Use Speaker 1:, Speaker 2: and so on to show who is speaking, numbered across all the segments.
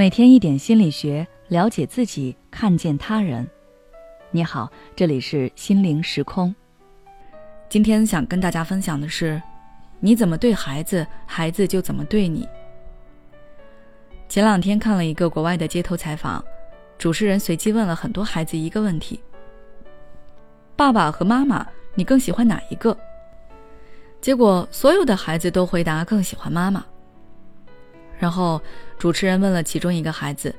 Speaker 1: 每天一点心理学，了解自己，看见他人。你好，这里是心灵时空。今天想跟大家分享的是，你怎么对孩子，孩子就怎么对你。前两天看了一个国外的街头采访，主持人随机问了很多孩子一个问题：爸爸和妈妈，你更喜欢哪一个？结果所有的孩子都回答更喜欢妈妈。然后，主持人问了其中一个孩子：“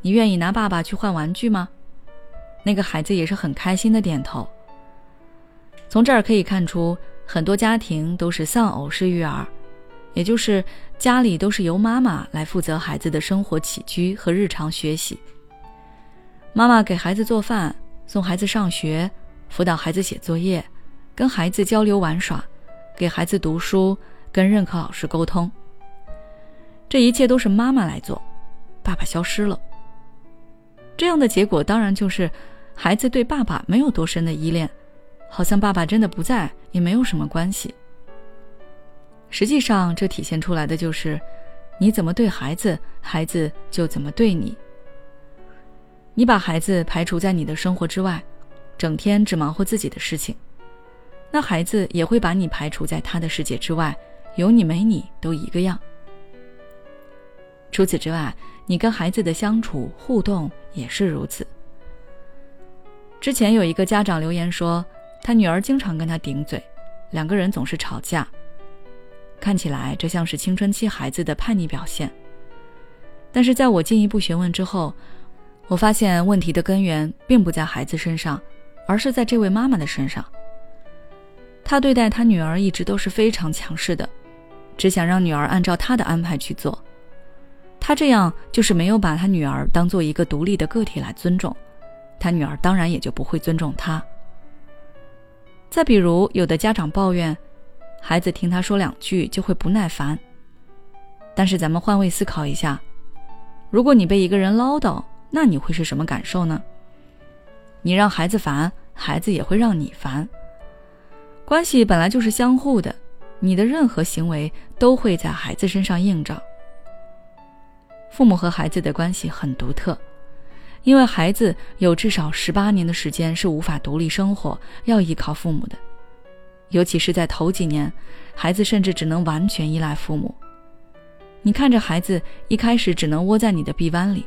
Speaker 1: 你愿意拿爸爸去换玩具吗？”那个孩子也是很开心的点头。从这儿可以看出，很多家庭都是丧偶式育儿，也就是家里都是由妈妈来负责孩子的生活起居和日常学习。妈妈给孩子做饭，送孩子上学，辅导孩子写作业，跟孩子交流玩耍，给孩子读书，跟任课老师沟通。这一切都是妈妈来做，爸爸消失了。这样的结果当然就是，孩子对爸爸没有多深的依恋，好像爸爸真的不在也没有什么关系。实际上，这体现出来的就是，你怎么对孩子，孩子就怎么对你。你把孩子排除在你的生活之外，整天只忙活自己的事情，那孩子也会把你排除在他的世界之外，有你没你都一个样。除此之外，你跟孩子的相处互动也是如此。之前有一个家长留言说，他女儿经常跟他顶嘴，两个人总是吵架。看起来这像是青春期孩子的叛逆表现。但是在我进一步询问之后，我发现问题的根源并不在孩子身上，而是在这位妈妈的身上。她对待她女儿一直都是非常强势的，只想让女儿按照她的安排去做。他这样就是没有把他女儿当做一个独立的个体来尊重，他女儿当然也就不会尊重他。再比如，有的家长抱怨，孩子听他说两句就会不耐烦。但是咱们换位思考一下，如果你被一个人唠叨，那你会是什么感受呢？你让孩子烦，孩子也会让你烦。关系本来就是相互的，你的任何行为都会在孩子身上映照。父母和孩子的关系很独特，因为孩子有至少十八年的时间是无法独立生活，要依靠父母的。尤其是在头几年，孩子甚至只能完全依赖父母。你看着孩子一开始只能窝在你的臂弯里，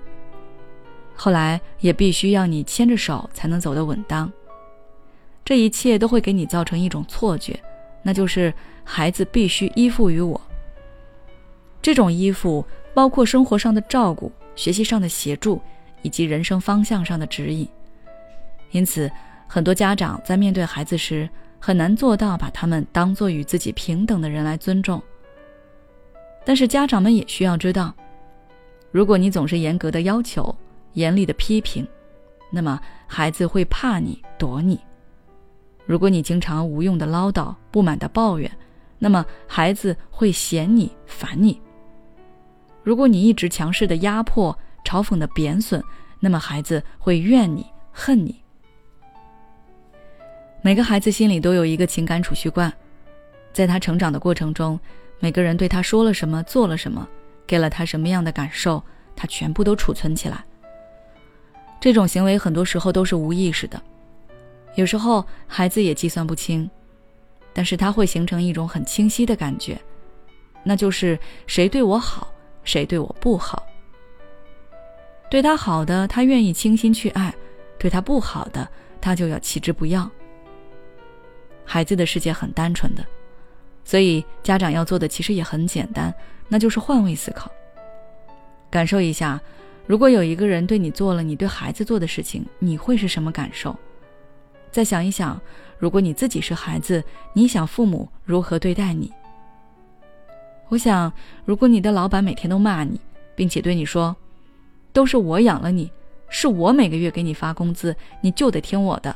Speaker 1: 后来也必须要你牵着手才能走得稳当。这一切都会给你造成一种错觉，那就是孩子必须依附于我。这种依附。包括生活上的照顾、学习上的协助，以及人生方向上的指引。因此，很多家长在面对孩子时，很难做到把他们当做与自己平等的人来尊重。但是，家长们也需要知道，如果你总是严格的要求、严厉的批评，那么孩子会怕你、躲你；如果你经常无用的唠叨、不满的抱怨，那么孩子会嫌你、烦你。如果你一直强势的压迫、嘲讽的贬损，那么孩子会怨你、恨你。每个孩子心里都有一个情感储蓄罐，在他成长的过程中，每个人对他说了什么、做了什么，给了他什么样的感受，他全部都储存起来。这种行为很多时候都是无意识的，有时候孩子也计算不清，但是他会形成一种很清晰的感觉，那就是谁对我好。谁对我不好？对他好的，他愿意倾心去爱；对他不好的，他就要弃之不要。孩子的世界很单纯的，所以家长要做的其实也很简单，那就是换位思考，感受一下，如果有一个人对你做了你对孩子做的事情，你会是什么感受？再想一想，如果你自己是孩子，你想父母如何对待你？我想，如果你的老板每天都骂你，并且对你说：“都是我养了你，是我每个月给你发工资，你就得听我的。”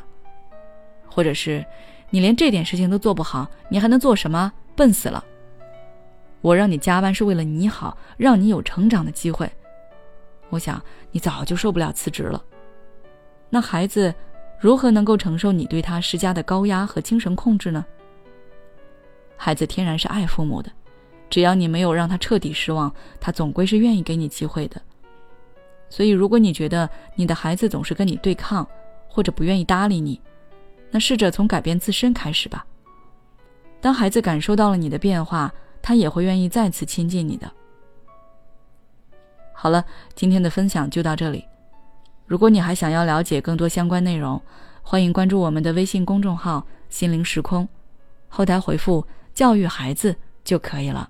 Speaker 1: 或者是你连这点事情都做不好，你还能做什么？笨死了！我让你加班是为了你好，让你有成长的机会。我想你早就受不了辞职了。那孩子如何能够承受你对他施加的高压和精神控制呢？孩子天然是爱父母的。只要你没有让他彻底失望，他总归是愿意给你机会的。所以，如果你觉得你的孩子总是跟你对抗，或者不愿意搭理你，那试着从改变自身开始吧。当孩子感受到了你的变化，他也会愿意再次亲近你的。好了，今天的分享就到这里。如果你还想要了解更多相关内容，欢迎关注我们的微信公众号“心灵时空”，后台回复“教育孩子”就可以了。